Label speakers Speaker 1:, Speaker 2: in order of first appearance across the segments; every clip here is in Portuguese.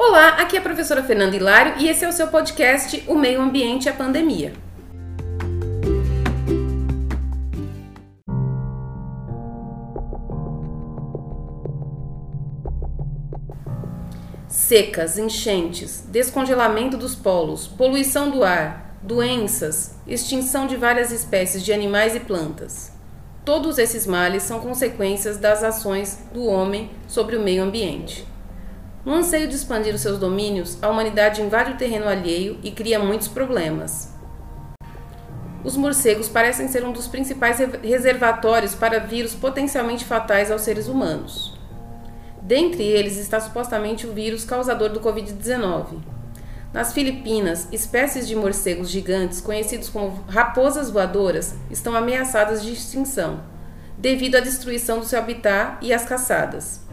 Speaker 1: Olá, aqui é a professora Fernanda Hilário e esse é o seu podcast O Meio Ambiente e a Pandemia. Secas, enchentes, descongelamento dos polos, poluição do ar, doenças, extinção de várias espécies de animais e plantas. Todos esses males são consequências das ações do homem sobre o meio ambiente. No anseio de expandir os seus domínios, a humanidade invade o terreno alheio e cria muitos problemas. Os morcegos parecem ser um dos principais reservatórios para vírus potencialmente fatais aos seres humanos. Dentre eles está supostamente o vírus causador do Covid-19. Nas Filipinas, espécies de morcegos gigantes, conhecidos como raposas voadoras, estão ameaçadas de extinção, devido à destruição do seu habitat e às caçadas.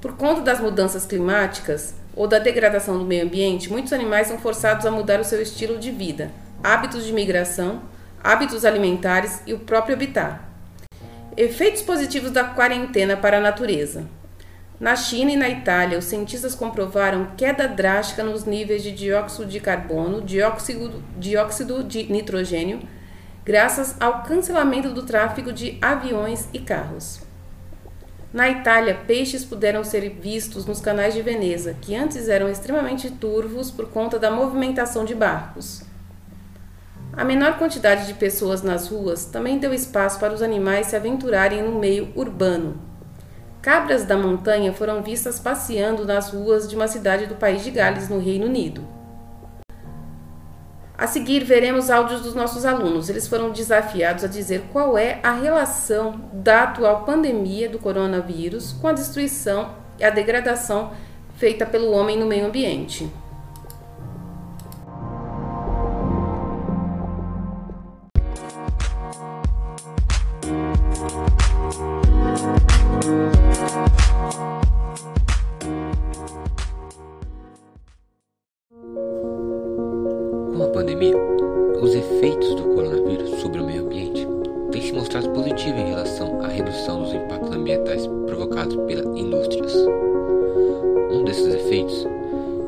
Speaker 1: Por conta das mudanças climáticas ou da degradação do meio ambiente, muitos animais são forçados a mudar o seu estilo de vida, hábitos de migração, hábitos alimentares e o próprio habitat. Efeitos positivos da quarentena para a natureza. Na China e na Itália, os cientistas comprovaram queda drástica nos níveis de dióxido de carbono, dióxido, dióxido de nitrogênio, graças ao cancelamento do tráfego de aviões e carros. Na Itália, peixes puderam ser vistos nos canais de Veneza, que antes eram extremamente turvos por conta da movimentação de barcos. A menor quantidade de pessoas nas ruas também deu espaço para os animais se aventurarem no meio urbano, Cabras da montanha foram vistas passeando nas ruas de uma cidade do país de Gales, no Reino Unido. A seguir, veremos áudios dos nossos alunos. Eles foram desafiados a dizer qual é a relação da atual pandemia do coronavírus com a destruição e a degradação feita pelo homem no meio ambiente.
Speaker 2: Pandemia, os efeitos do coronavírus sobre o meio ambiente têm se mostrado positivos em relação à redução dos impactos ambientais provocados pelas indústrias. Um desses efeitos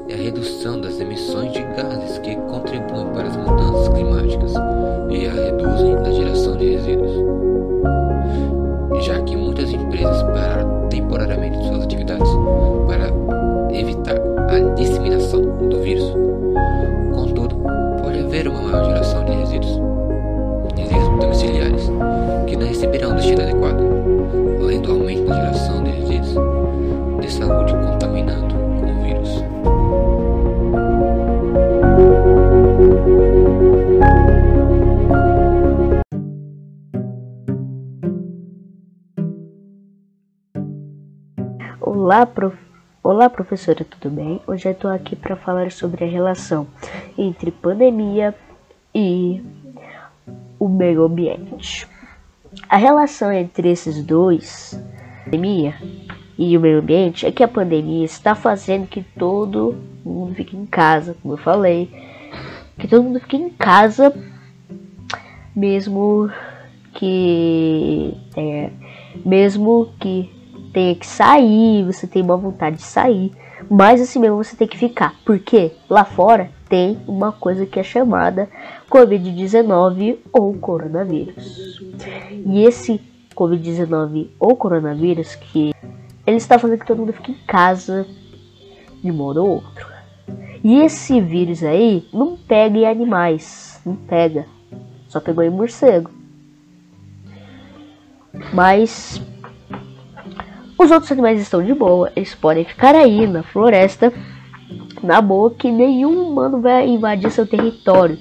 Speaker 2: é a redução das emissões de gases que contribuem para as mudanças climáticas e a reduzem a geração de resíduos. Já que muitas empresas pararam temporariamente suas atividades para evitar a disseminação do vírus,
Speaker 3: Olá, prof Olá, professora, tudo bem? Hoje eu estou aqui para falar sobre a relação entre pandemia e o meio ambiente. A relação entre esses dois, pandemia e o meio ambiente, é que a pandemia está fazendo que todo mundo fique em casa, como eu falei, que todo mundo fique em casa, mesmo que é, mesmo que tenha que sair, você tem uma vontade de sair, mas assim mesmo você tem que ficar. Porque lá fora tem uma coisa que é chamada Covid-19 ou coronavírus. E esse Covid-19 ou coronavírus que ele está fazendo que todo mundo fique em casa de modo ou outro. E esse vírus aí não pega em animais, não pega. Só pegou em morcego. Mas os outros animais estão de boa, eles podem ficar aí na floresta, na boa, que nenhum humano vai invadir seu território.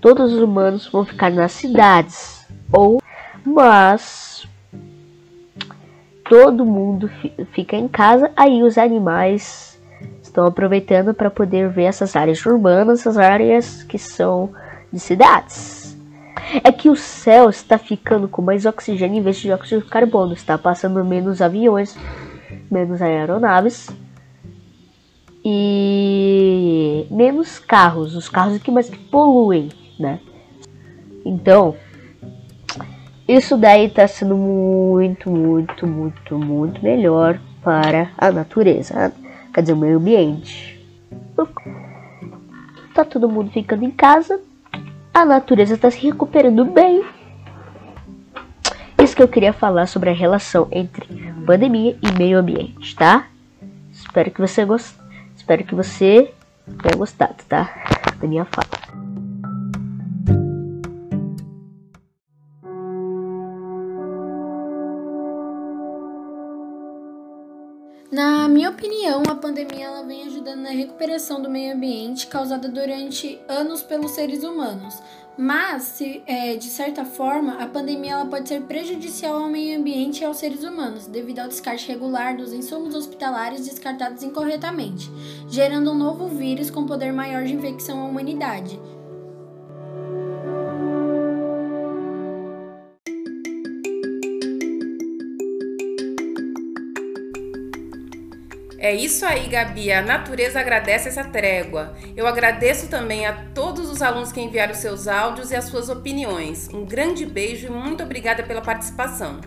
Speaker 3: Todos os humanos vão ficar nas cidades, ou mas todo mundo fica em casa, aí os animais estão aproveitando para poder ver essas áreas urbanas, essas áreas que são de cidades é que o céu está ficando com mais oxigênio em vez de dióxido de carbono. Está passando menos aviões, menos aeronaves e menos carros. Os carros que mais que poluem, né? Então, isso daí está sendo muito, muito, muito, muito melhor para a natureza. quer dizer, o meio ambiente. Tá todo mundo ficando em casa, a natureza está se recuperando bem. Isso que eu queria falar sobre a relação entre pandemia e meio ambiente, tá? Espero que você goste. Espero que você tenha gostado, tá? Da minha fala.
Speaker 4: Na minha opinião, a pandemia ela vem ajudando na recuperação do meio ambiente causada durante anos pelos seres humanos. Mas, se, é, de certa forma, a pandemia ela pode ser prejudicial ao meio ambiente e aos seres humanos, devido ao descarte regular dos insumos hospitalares descartados incorretamente, gerando um novo vírus com poder maior de infecção à humanidade.
Speaker 1: É isso aí, Gabi. A natureza agradece essa trégua. Eu agradeço também a todos os alunos que enviaram seus áudios e as suas opiniões. Um grande beijo e muito obrigada pela participação.